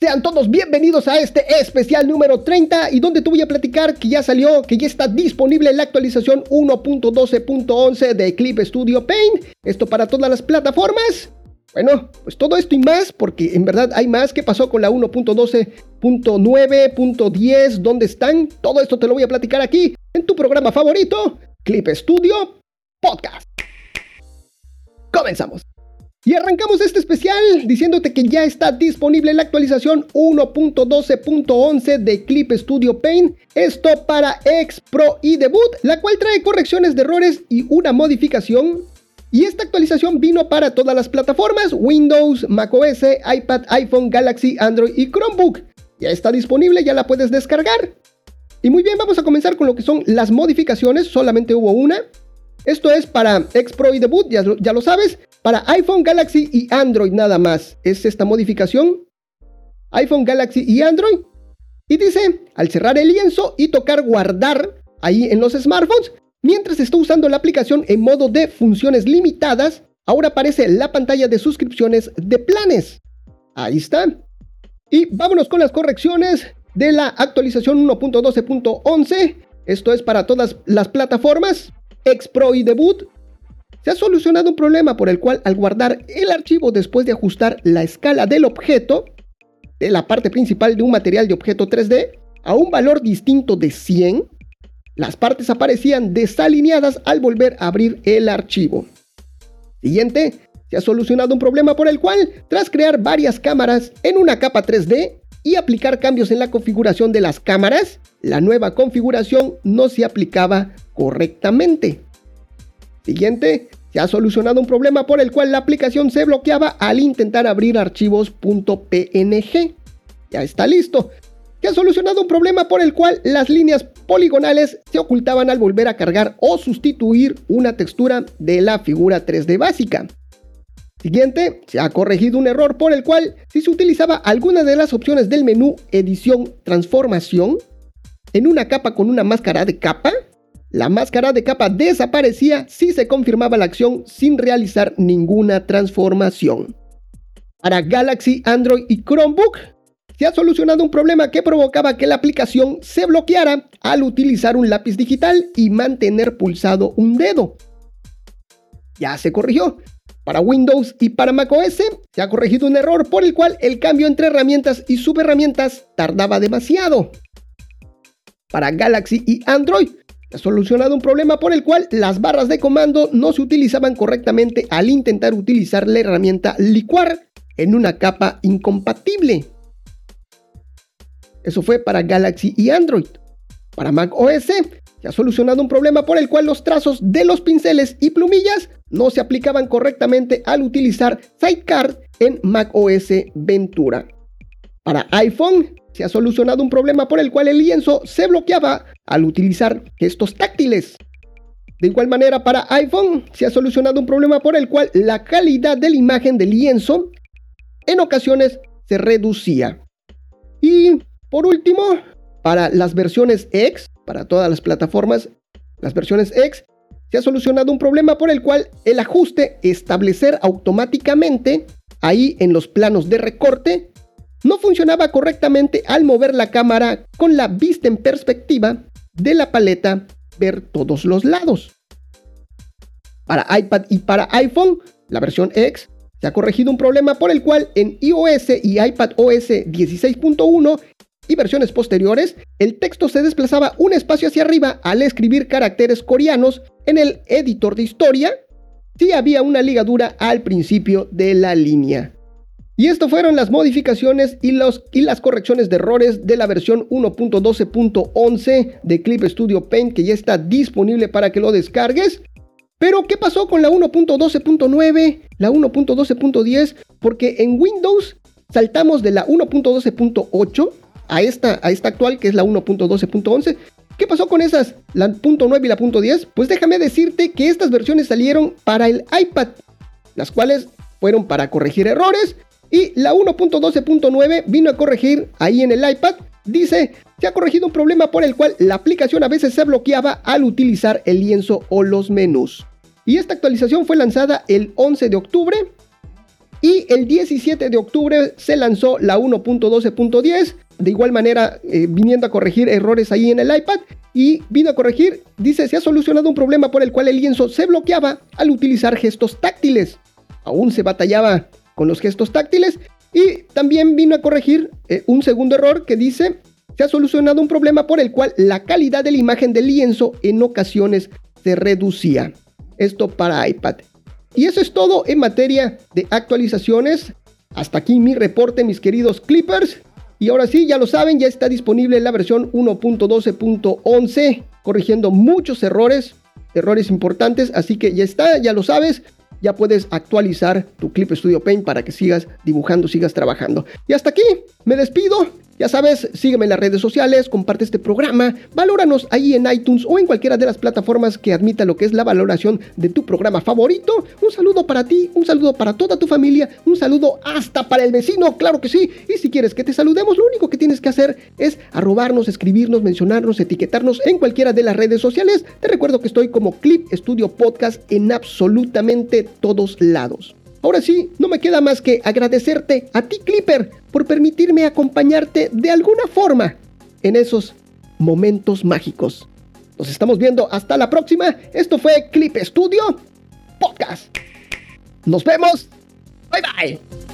Sean todos bienvenidos a este especial número 30 y donde te voy a platicar que ya salió, que ya está disponible la actualización 1.12.11 de Clip Studio Paint. Esto para todas las plataformas. Bueno, pues todo esto y más, porque en verdad hay más. ¿Qué pasó con la 1.12.9.10? ¿Dónde están? Todo esto te lo voy a platicar aquí en tu programa favorito, Clip Studio Podcast. Comenzamos. Y arrancamos este especial diciéndote que ya está disponible la actualización 1.12.11 de Clip Studio Paint, esto para X Pro y Debut, la cual trae correcciones de errores y una modificación. Y esta actualización vino para todas las plataformas, Windows, macOS, iPad, iPhone, Galaxy, Android y Chromebook. Ya está disponible, ya la puedes descargar. Y muy bien, vamos a comenzar con lo que son las modificaciones, solamente hubo una. Esto es para X Pro y Debut, ya, ya lo sabes. Para iPhone, Galaxy y Android nada más es esta modificación. iPhone, Galaxy y Android. Y dice, al cerrar el lienzo y tocar guardar ahí en los smartphones, mientras está usando la aplicación en modo de funciones limitadas, ahora aparece la pantalla de suscripciones de planes. Ahí está. Y vámonos con las correcciones de la actualización 1.12.11. Esto es para todas las plataformas. X Pro y Debut se ha solucionado un problema por el cual al guardar el archivo después de ajustar la escala del objeto, de la parte principal de un material de objeto 3D, a un valor distinto de 100, las partes aparecían desalineadas al volver a abrir el archivo. Siguiente, se ha solucionado un problema por el cual, tras crear varias cámaras en una capa 3D y aplicar cambios en la configuración de las cámaras, la nueva configuración no se aplicaba correctamente. Siguiente, se ha solucionado un problema por el cual la aplicación se bloqueaba al intentar abrir archivos .png. Ya está listo. Se ha solucionado un problema por el cual las líneas poligonales se ocultaban al volver a cargar o sustituir una textura de la figura 3D básica. Siguiente, se ha corregido un error por el cual si se utilizaba alguna de las opciones del menú edición transformación en una capa con una máscara de capa, la máscara de capa desaparecía si se confirmaba la acción sin realizar ninguna transformación. Para Galaxy, Android y Chromebook, se ha solucionado un problema que provocaba que la aplicación se bloqueara al utilizar un lápiz digital y mantener pulsado un dedo. Ya se corrigió. Para Windows y para macOS se ha corregido un error por el cual el cambio entre herramientas y subherramientas tardaba demasiado. Para Galaxy y Android solucionado un problema por el cual las barras de comando no se utilizaban correctamente al intentar utilizar la herramienta licuar en una capa incompatible. Eso fue para Galaxy y Android. Para Mac OS se ha solucionado un problema por el cual los trazos de los pinceles y plumillas no se aplicaban correctamente al utilizar Sidecar en Mac OS Ventura. Para iPhone se ha solucionado un problema por el cual el lienzo se bloqueaba al utilizar gestos táctiles. De igual manera, para iPhone se ha solucionado un problema por el cual la calidad de la imagen del lienzo en ocasiones se reducía. Y por último, para las versiones X, para todas las plataformas, las versiones X, se ha solucionado un problema por el cual el ajuste establecer automáticamente ahí en los planos de recorte no funcionaba correctamente al mover la cámara con la vista en perspectiva de la paleta ver todos los lados. Para iPad y para iPhone, la versión X, se ha corregido un problema por el cual en iOS y iPad OS 16.1 y versiones posteriores, el texto se desplazaba un espacio hacia arriba al escribir caracteres coreanos en el editor de historia si había una ligadura al principio de la línea. Y esto fueron las modificaciones y, y las correcciones de errores de la versión 1.12.11 de Clip Studio Paint que ya está disponible para que lo descargues. Pero ¿qué pasó con la 1.12.9, la 1.12.10? Porque en Windows saltamos de la 1.12.8 a esta, a esta actual que es la 1.12.11. ¿Qué pasó con esas, la .9 y la .10? Pues déjame decirte que estas versiones salieron para el iPad, las cuales fueron para corregir errores y la 1.12.9 vino a corregir ahí en el iPad. Dice, se ha corregido un problema por el cual la aplicación a veces se bloqueaba al utilizar el lienzo o los menús. Y esta actualización fue lanzada el 11 de octubre. Y el 17 de octubre se lanzó la 1.12.10, de igual manera eh, viniendo a corregir errores ahí en el iPad. Y vino a corregir, dice, se ha solucionado un problema por el cual el lienzo se bloqueaba al utilizar gestos táctiles. Aún se batallaba con los gestos táctiles. Y también vino a corregir eh, un segundo error que dice, se ha solucionado un problema por el cual la calidad de la imagen del lienzo en ocasiones se reducía. Esto para iPad. Y eso es todo en materia de actualizaciones. Hasta aquí mi reporte, mis queridos Clippers. Y ahora sí, ya lo saben, ya está disponible la versión 1.12.11, corrigiendo muchos errores, errores importantes. Así que ya está, ya lo sabes. Ya puedes actualizar tu Clip Studio Paint para que sigas dibujando, sigas trabajando. Y hasta aquí, me despido. Ya sabes, sígueme en las redes sociales, comparte este programa, valóranos ahí en iTunes o en cualquiera de las plataformas que admita lo que es la valoración de tu programa favorito. Un saludo para ti, un saludo para toda tu familia, un saludo hasta para el vecino, claro que sí. Y si quieres que te saludemos, lo único que tienes que hacer es arrobarnos, escribirnos, mencionarnos, etiquetarnos en cualquiera de las redes sociales. Te recuerdo que estoy como Clip Studio Podcast en absolutamente todos lados. Ahora sí, no me queda más que agradecerte a ti, Clipper, por permitirme acompañarte de alguna forma en esos momentos mágicos. Nos estamos viendo hasta la próxima. Esto fue Clip Studio Podcast. Nos vemos. Bye bye.